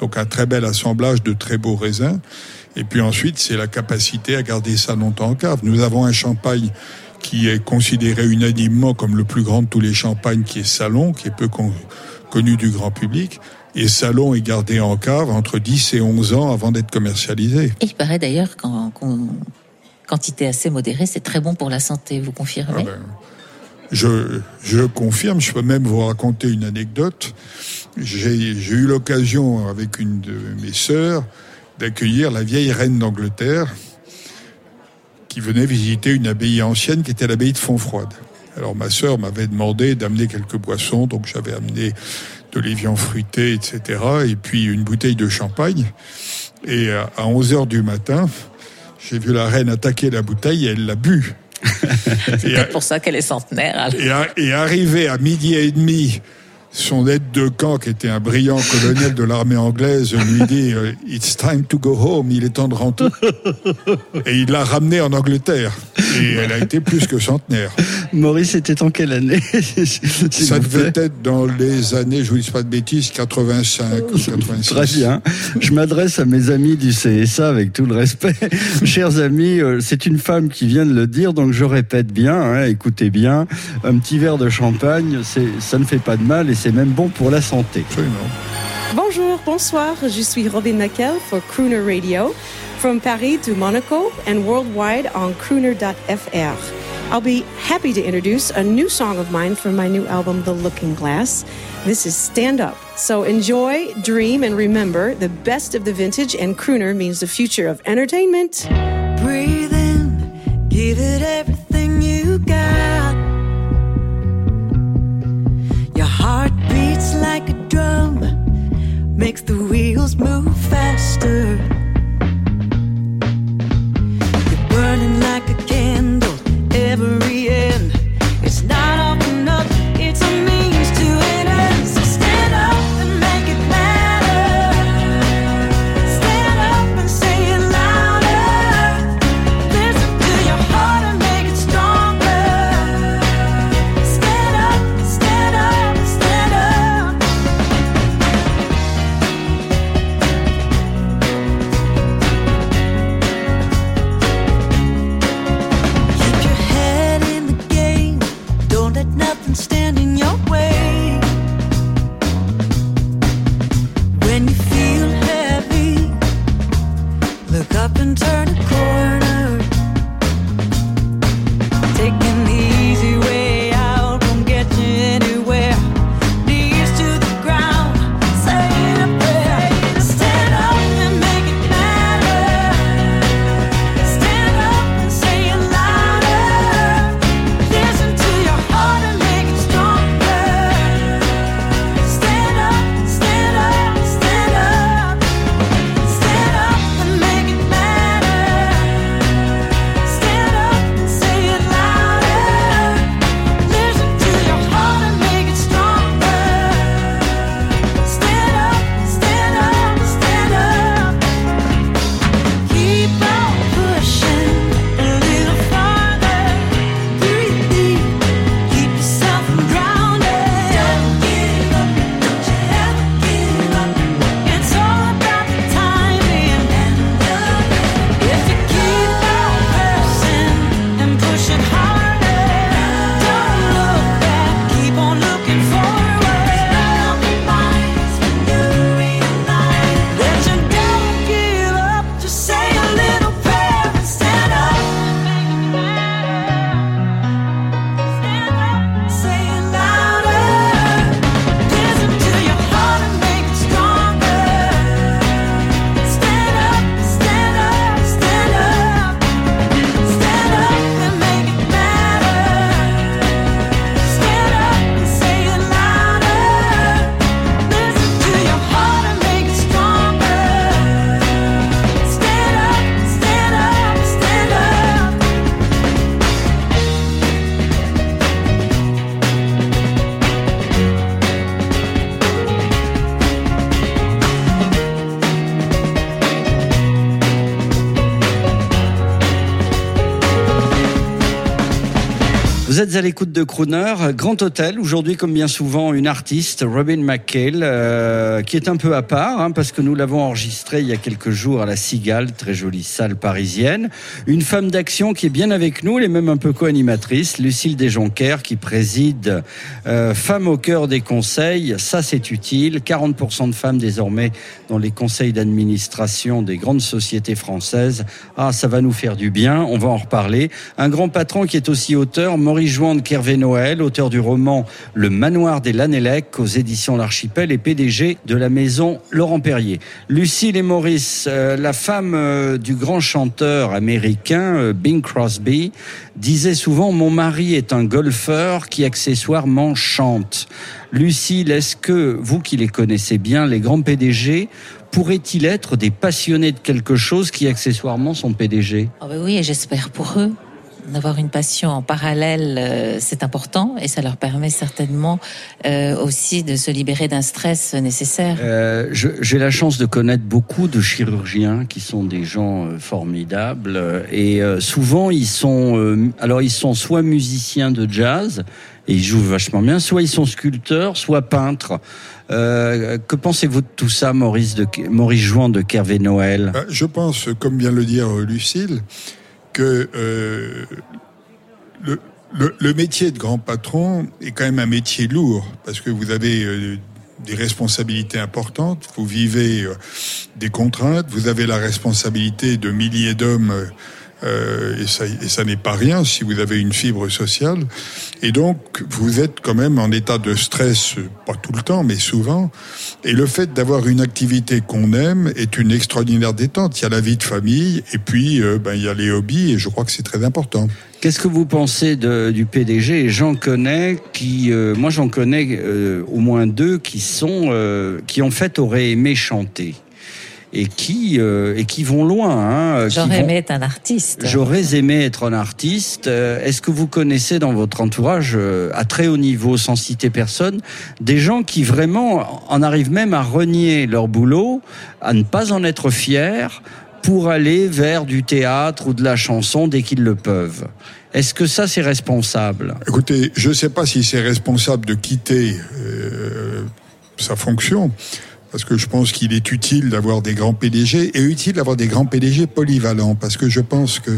Donc un très bel assemblage de très beaux raisins. Et puis ensuite, c'est la capacité à garder ça longtemps en cave. Nous avons un champagne qui est considéré unanimement comme le plus grand de tous les champagnes, qui est Salon, qui est peu con- connu du grand public. Et Salon est gardé en cave entre 10 et 11 ans avant d'être commercialisé. Et il paraît d'ailleurs qu'en qu'en quantité assez modérée, c'est très bon pour la santé, vous confirmez? Ah ben, je, je confirme, je peux même vous raconter une anecdote. J'ai eu l'occasion, avec une de mes sœurs, d'accueillir la vieille reine d'Angleterre qui venait visiter une abbaye ancienne qui était l'abbaye de Fontfroide. Alors ma sœur m'avait demandé d'amener quelques boissons, donc j'avais amené de l'évian fruité, etc., et puis une bouteille de champagne. Et à à 11 heures du matin, j'ai vu la reine attaquer la bouteille et elle l'a bu. C'est peut-être pour ça qu'elle est centenaire. alors. et, a- et arrivé à midi et demi, son aide de camp, qui était un brillant colonel de l'armée anglaise, lui dit euh, It's time to go home, il est temps de rentrer. Et il l'a ramenée en Angleterre. Et elle a été plus que centenaire. Maurice, c'était en quelle année Ça devait être dans les années, je vous dis pas de bêtises, 85 ou 86. Très bien. Je m'adresse à mes amis du CSA avec tout le respect. Chers amis, euh, c'est une femme qui vient de le dire, donc je répète bien, hein, écoutez bien. Un petit verre de champagne, ça ne fait pas de mal et c'est même bon pour la santé. Absolument. Bonjour, bonsoir, je suis Robin Mackel for Crooner Radio, from Paris to Monaco and worldwide on crooner.fr. I'll be happy to introduce a new song of mine from my new album, The Looking Glass. This is Stand Up. So enjoy, dream, and remember the best of the vintage, and crooner means the future of entertainment. Breathe in, give it everything like a drum, makes the wheels move faster. À l'écoute de Crooner, Grand Hôtel. Aujourd'hui, comme bien souvent, une artiste, Robin McHale, euh, qui est un peu à part, hein, parce que nous l'avons enregistrée il y a quelques jours à la Cigale, très jolie salle parisienne. Une femme d'action qui est bien avec nous, elle est même un peu co-animatrice, Lucille Desjonquers, qui préside euh, Femmes au cœur des conseils. Ça, c'est utile. 40% de femmes désormais dans les conseils d'administration des grandes sociétés françaises. Ah, ça va nous faire du bien. On va en reparler. Un grand patron qui est aussi auteur, Maurice Jouan de Kervé-Noël, auteur du roman Le Manoir des Lanellec aux éditions L'Archipel et PDG de la maison Laurent Perrier. Lucille et Maurice, euh, la femme euh, du grand chanteur américain euh, Bing Crosby, disait souvent Mon mari est un golfeur qui accessoirement chante. Lucille, est-ce que vous qui les connaissez bien, les grands PDG, pourraient-ils être des passionnés de quelque chose qui accessoirement sont PDG Ah ben oui, j'espère pour eux. D'avoir une passion en parallèle, euh, c'est important et ça leur permet certainement euh, aussi de se libérer d'un stress nécessaire. Euh, J'ai la chance de connaître beaucoup de chirurgiens qui sont des gens euh, formidables et euh, souvent ils sont euh, alors ils sont soit musiciens de jazz et ils jouent vachement bien, soit ils sont sculpteurs, soit peintres. Euh, que pensez-vous de tout ça, Maurice de Maurice Jouan de Kervé Noël Je pense, comme vient de le dire euh, Lucille, euh, le métier de grand patron est quand même un métier lourd, parce que vous avez euh, des responsabilités importantes, vous vivez euh, des contraintes, vous avez la responsabilité de milliers d'hommes. Euh, et ça, et ça n'est pas rien si vous avez une fibre sociale. Et donc, vous êtes quand même en état de stress, pas tout le temps, mais souvent. Et le fait d'avoir une activité qu'on aime est une extraordinaire détente. Il y a la vie de famille, et puis euh, ben, il y a les hobbies, et je crois que c'est très important. Qu'est-ce que vous pensez du PDG J'en connais qui, euh, moi j'en connais euh, au moins deux qui sont, euh, qui en fait auraient aimé chanter et qui euh, et qui vont loin. Hein, qui J'aurais vont- aimé être un artiste. J'aurais aimé être un artiste. Euh, Est-ce que vous connaissez dans votre entourage, euh, à très haut niveau, sans citer personne, des gens qui vraiment en arrivent même à renier leur boulot, à ne pas en être fiers, pour aller vers du théâtre ou de la chanson dès qu'ils le peuvent? Est-ce que ça, c'est responsable? Écoutez, je ne sais pas si c'est responsable de quitter euh, sa fonction, parce que je pense qu'il est utile d'avoir des grands PDG et utile d'avoir des grands PDG polyvalents, parce que je pense que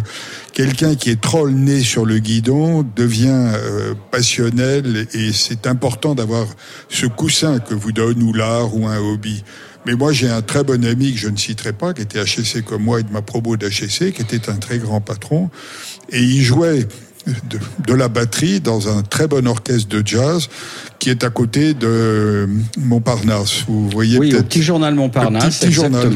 quelqu'un qui est trop nez sur le guidon devient euh, passionnel et c'est important d'avoir ce coussin que vous donne ou l'art ou un hobby. Mais moi, j'ai un très bon ami que je ne citerai pas, qui était HEC comme moi et de ma promo d'HEC, qui était un très grand patron. Et il jouait de, de la batterie dans un très bon orchestre de jazz qui est à côté de Montparnasse. Vous voyez Oui, au petit journal Montparnasse, petit journal.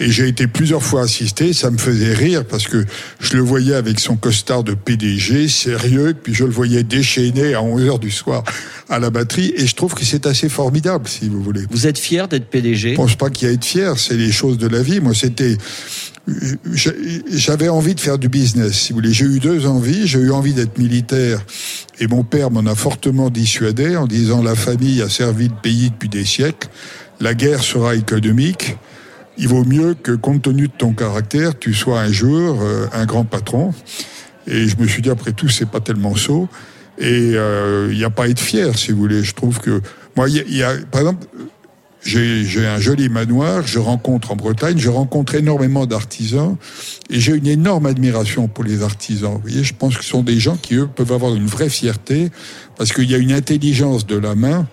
Et j'ai été plusieurs fois assisté, ça me faisait rire parce que je le voyais avec son costard de PDG, sérieux, puis je le voyais déchaîné à 11 heures du soir à la batterie, et je trouve que c'est assez formidable, si vous voulez. Vous êtes fier d'être PDG Je pense pas qu'il y a à être fier, c'est les choses de la vie. Moi, c'était, j'avais envie de faire du business, si vous voulez. J'ai eu deux envies. J'ai eu envie d'être militaire, et mon père m'en a fortement dissuadé en disant la famille a servi le pays depuis des siècles. La guerre sera économique. Il vaut mieux que, compte tenu de ton caractère, tu sois un jour euh, un grand patron. Et je me suis dit, après tout, c'est pas tellement saut. Et euh, il n'y a pas à être fier, si vous voulez. Je trouve que moi, il y y a, par exemple, j'ai un joli manoir, je rencontre en Bretagne, je rencontre énormément d'artisans et j'ai une énorme admiration pour les artisans. Vous voyez, je pense que ce sont des gens qui, eux, peuvent avoir une vraie fierté parce qu'il y a une intelligence de la main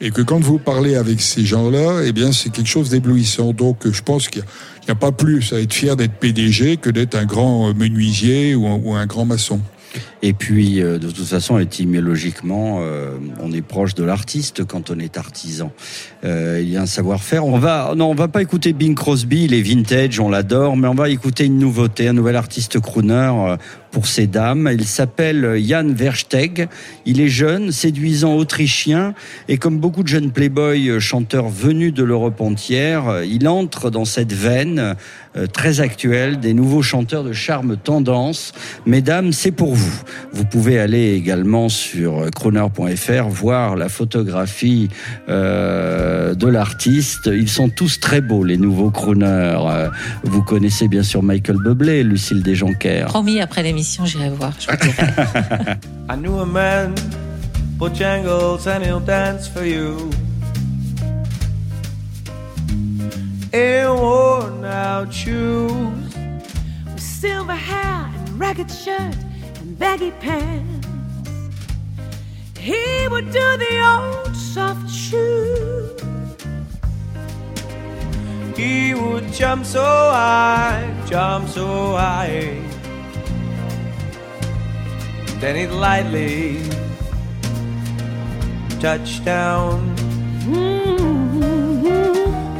et que quand vous parlez avec ces gens-là, eh bien, c'est quelque chose d'éblouissant. Donc, je pense qu'il n'y a, pas plus à être fier d'être PDG que d'être un grand menuisier ou un grand maçon. Et puis, euh, de toute façon, étymologiquement, euh, on est proche de l'artiste quand on est artisan. Euh, il y a un savoir-faire. On va, non, on va pas écouter Bing Crosby, il est vintage, on l'adore, mais on va écouter une nouveauté, un nouvel artiste crooner pour ces dames. Il s'appelle Jan Versteg. Il est jeune, séduisant, autrichien, et comme beaucoup de jeunes playboys chanteurs venus de l'Europe entière, il entre dans cette veine euh, très actuelle des nouveaux chanteurs de charme tendance. Mesdames, c'est pour vous. Vous pouvez aller également sur croner.fr voir la photographie euh, de l'artiste. Ils sont tous très beaux, les nouveaux crooners. Euh, Vous connaissez bien sûr Michael Bublé, Lucille Desjonquers. Promis, après l'émission, l'émission, j'irai voir. Je vous dirai. I knew a man, Bojangles, and he'll dance for you. In worn out shoes. With silver hair and ragged shirt and baggy pants. He would do the old soft shoe. He would jump so high, jump so high. Then lightly touch down.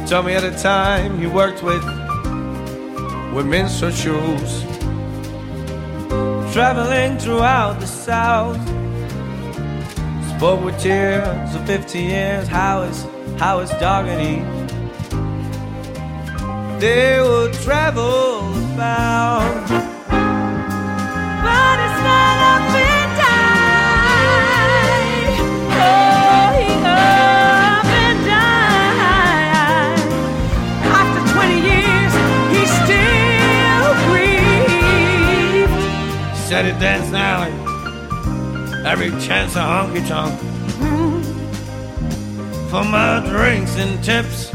Told me at a time he worked with minstrel shoes, traveling throughout the South. Spoke with tears of 50 years. How is how is Doggedy? They would travel bound. But said it dance now. Every chance a honky tonk. For my drinks and tips.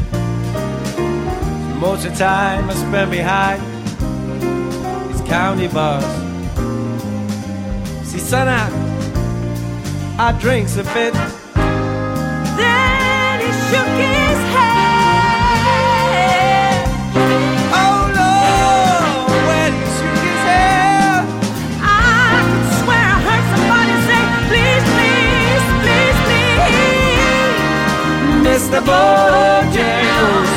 Most of the time I spend behind these county bars. See, son, ah, I, I drinks a bit. Then he shook his head. Oh Lord, when he shook his head. I could swear I heard somebody say, please, please, please, please. Mr. Bojangles.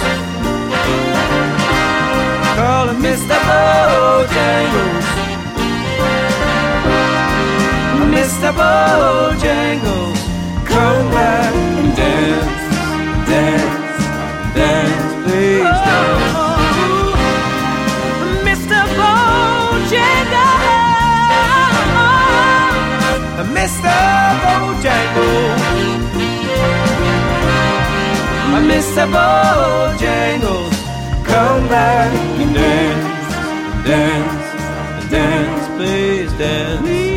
Call him Mr. Bojangles. Mr. Bojangles. Come back and dance, dance, dance, please oh, dance. Mr. Bojangles. Mr. Bojangles. Mr. Bojangles. Come back and dance, dance, dance, please dance.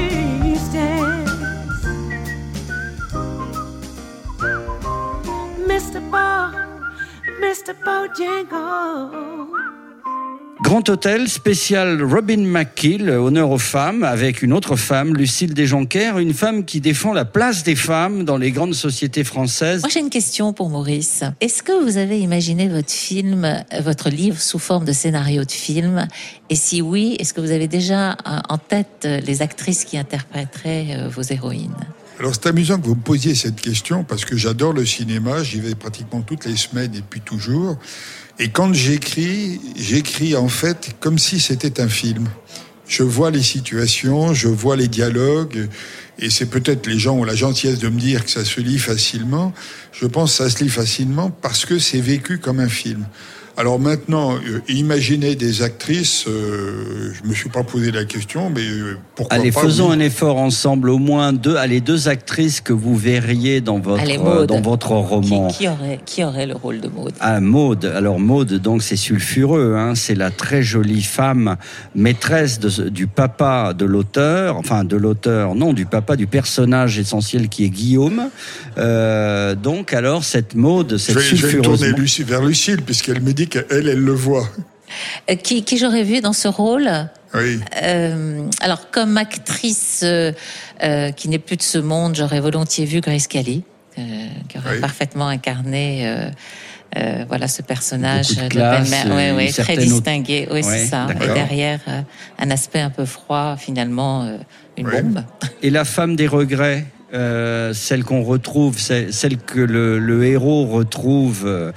Grand Hôtel spécial Robin McKill, honneur aux femmes, avec une autre femme, Lucille Desjonquers, une femme qui défend la place des femmes dans les grandes sociétés françaises. Moi, j'ai une question pour Maurice. Est-ce que vous avez imaginé votre film, votre livre sous forme de scénario de film? Et si oui, est-ce que vous avez déjà en tête les actrices qui interpréteraient euh, vos héroïnes? Alors c'est amusant que vous me posiez cette question parce que j'adore le cinéma, j'y vais pratiquement toutes les semaines et puis toujours. Et quand j'écris, j'écris en fait comme si c'était un film. Je vois les situations, je vois les dialogues, et c'est peut-être les gens ont la gentillesse de me dire que ça se lit facilement. Je pense que ça se lit facilement parce que c'est vécu comme un film. Alors maintenant, euh, imaginez des actrices, euh, je me suis pas posé la question, mais euh, pourquoi Allez, pas faisons oui. un effort ensemble, au moins deux, allez, deux actrices que vous verriez dans votre, Allez, euh, dans votre roman. Qui, qui aurait, qui aurait le rôle de Maud Ah, Maude. Alors Maude, donc c'est sulfureux. Hein, c'est la très jolie femme maîtresse de du papa de l'auteur, enfin de l'auteur, non, du papa du personnage essentiel qui est Guillaume. Euh, donc alors cette Maude, Je cette vais, je vais me sulfureuse. tourner Lucie- vers Lucille, puisqu'elle me dit qu'elle, elle le voit. Euh, Qui, qui j'aurais vu dans ce rôle? Oui. Euh, alors, comme actrice euh, euh, qui n'est plus de ce monde, j'aurais volontiers vu Grace Kelly, euh, qui aurait Oui. parfaitement incarné euh, euh, voilà ce personnage de de classe, belle-mère, ouais, ouais, très distingué. Oui, Ouais, c'est ça. Et derrière, euh, un aspect un peu froid, finalement, euh, une bombe. Et la femme des regrets, euh, celle qu'on retrouve, celle que le, le héros retrouve.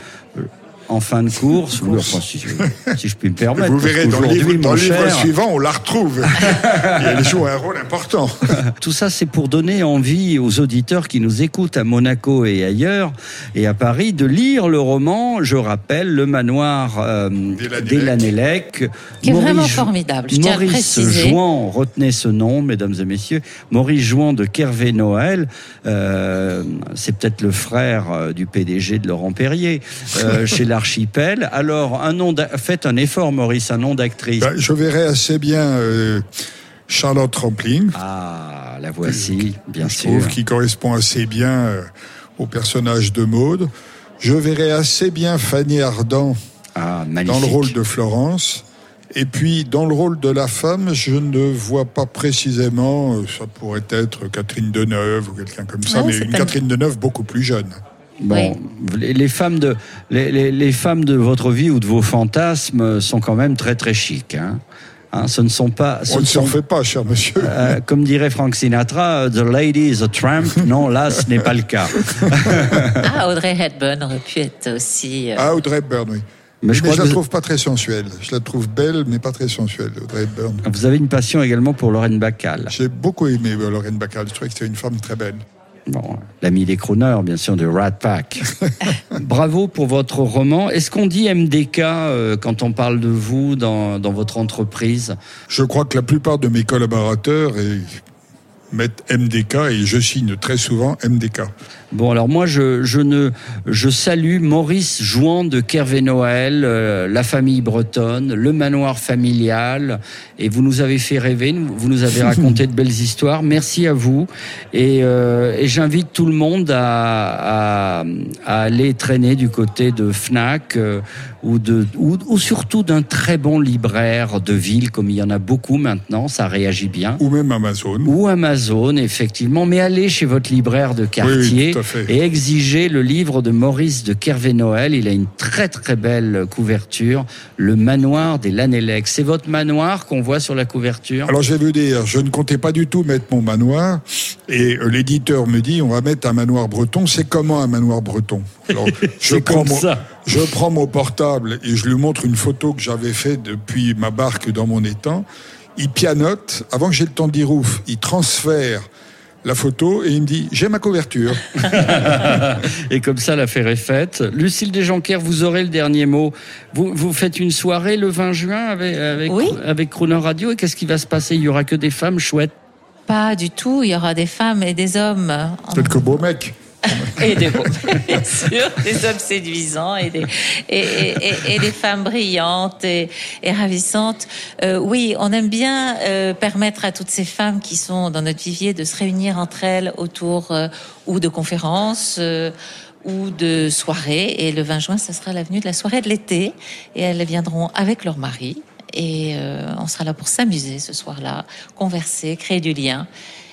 En fin de course, enfin, si, je- si je puis me permettre. Vous verrez dans le livre, dans mon le livre cher, suivant, on la retrouve. Et elle joue un rôle important. Tout ça, c'est pour donner envie aux auditeurs qui nous écoutent à Monaco et ailleurs, et à Paris, de lire le roman. Je rappelle, Le Manoir euh, d'Elanélec. Qui est vraiment formidable, je tiens à Maurice préciser. Jouan, retenez ce nom, mesdames et messieurs. Maurice Jouan de Kervé Noël. Euh, c'est peut-être le frère euh, du PDG de Laurent Perrier, euh, chez l'Archipel. Alors, un nom faites un effort, Maurice, un nom d'actrice. Ben, je verrais assez bien euh, Charlotte Rampling. Ah, la voici, bien je sûr. trouve qu'il correspond assez bien euh, au personnage de Maude. Je verrais assez bien Fanny Ardant Ah, dans le rôle de Florence. Et puis, dans le rôle de la femme, je ne vois pas précisément, euh, ça pourrait être Catherine Deneuve ou quelqu'un comme ça, Ouais, mais une un- Catherine Deneuve beaucoup plus jeune. Bon, les, les femmes de les, les- les femmes de votre vie ou de vos fantasmes sont quand même très très chic. Hein. Hein, ce ne sont pas. ce On ne s'en fait pas, cher monsieur. euh, comme dirait Frank Sinatra, the lady is a tramp. Non, là, ce n'est pas le cas. Ah, Audrey Hepburn aurait pu être aussi. euh, Ah, Audrey Hepburn, oui. Mais Mais, je que la vous- trouve pas très sensuelle. Je la trouve belle, mais pas très sensuelle, Audrey Hepburn. Vous avez une passion également pour Lorraine Bacall. J'ai beaucoup aimé euh, Lorraine Bacall. Je trouvais que c'était une femme très belle. Bon, l'ami des crooners, bien sûr, de Rat Pack. Bravo pour votre roman. Est-ce qu'on dit MDK euh, quand on parle de vous dans, dans votre entreprise? Je crois que la plupart de mes collaborateurs mettent MDK et je signe très souvent MDK. Bon, alors moi, je, je ne, je salue Maurice Jouan de Kervé-Noël, euh, la famille bretonne, le manoir familial, et vous nous avez fait rêver, vous nous avez raconté de belles histoires. Merci à vous, et, euh, et j'invite tout le monde à, à, à aller traîner du côté de Fnac euh, ou de, ou, ou surtout d'un très bon libraire de ville, comme il y en a beaucoup maintenant, ça réagit bien. Ou même Amazon. Ou Amazon, effectivement. Mais allez chez votre libraire de quartier et exigez le livre de Maurice de Kervé-Noël. Il a une très très belle couverture, Le manoir des Lanélec. C'est votre manoir qu'on voit sur la couverture? Alors je vais vous dire, je ne comptais pas du tout mettre mon manoir et l'éditeur me dit on va mettre un manoir breton. C'est comment un manoir breton? Alors je prends comme mon, ça. je prends mon portable et je lui montre une photo que j'avais faite depuis ma barque dans mon étang. Il pianote avant que j'ai le temps de dire ouf. Il transfère la photo et il me dit j'ai ma couverture. Et comme ça, l'affaire est faite. Lucille Desjonquers, vous aurez le dernier mot. Vous, vous faites une soirée le 20 juin avec, avec, Oui. avec Crooner Radio. Et qu'est-ce qui va se passer? Il y aura que des femmes chouettes. Pas du tout. Il y aura des femmes et des hommes. en- Peut-être que beau mec. Et des bien sûr, des hommes séduisants et des, et, des femmes brillantes et, ravissantes. Euh, oui, on aime bien euh, permettre à toutes ces femmes qui sont dans notre vivier de se réunir entre elles autour euh, ou de conférences. ou de soirées. Et le 20 juin, ce sera l'avenue de la soirée de l'été. Et elles viendront avec leur mari. Et on sera là pour s'amuser ce soir-là, converser, créer du lien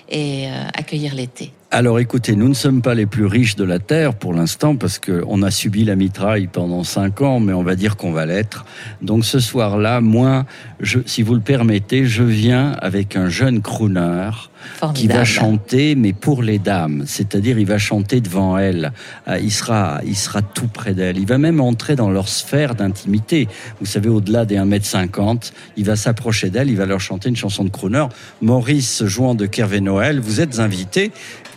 et accueillir l'été. Alors écoutez, nous ne sommes pas les plus riches de la Terre pour l'instant parce qu'on a subi la mitraille pendant cinq ans, mais on va dire qu'on va l'être. Donc ce soir-là, moi, je, si vous le permettez, je viens avec un jeune crooner qui va chanter, mais pour les dames. C'est-à-dire, il va chanter devant elles. Euh, Il sera, il sera tout près d'elles. Il va même entrer dans leur sphère d'intimité. Vous savez, au-delà des 1m50, il va s'approcher d'elles, il va leur chanter une chanson de crooner. Maurice jouant de Kervé Noël, vous êtes invité.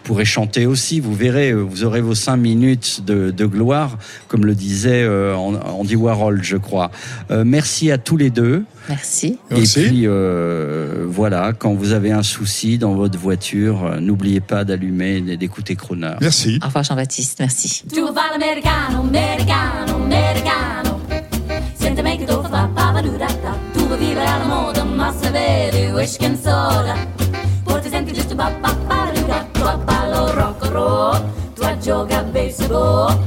Vous pourrez chanter aussi, vous verrez, euh, vous aurez vos cinq minutes de, de gloire, comme le disait euh, Andy Warhol, je crois. Euh, merci à tous les deux. Merci. Merci. Et puis euh, voilà, quand vous avez un souci dans votre voiture, n'oubliez pas d'allumer, et d'écouter Croner. Merci. Au revoir Jean-Baptiste, merci. Tu va l'americano, americano, americano. Sentimi che tu fa papadurata. Tu vuoi vivere alla moda, ma se vedi whisky and soda. Poi ti senti giusto papadura. 我。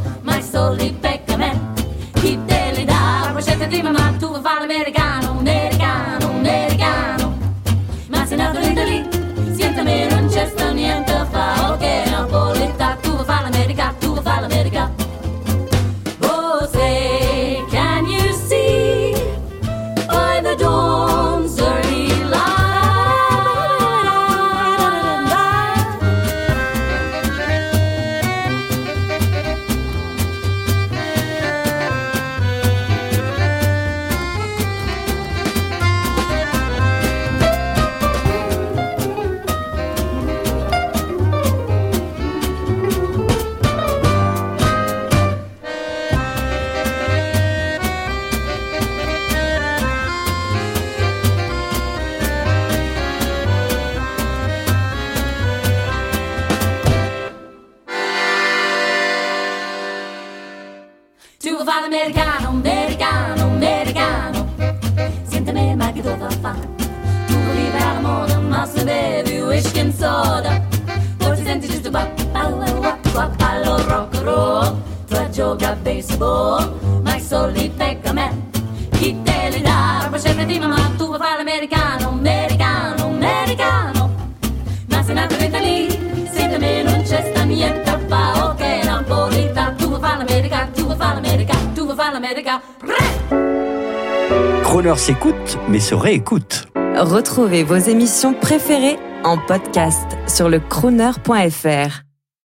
s'écoute, mais se réécoute. Retrouvez vos émissions préférées en podcast sur lecrooner.fr.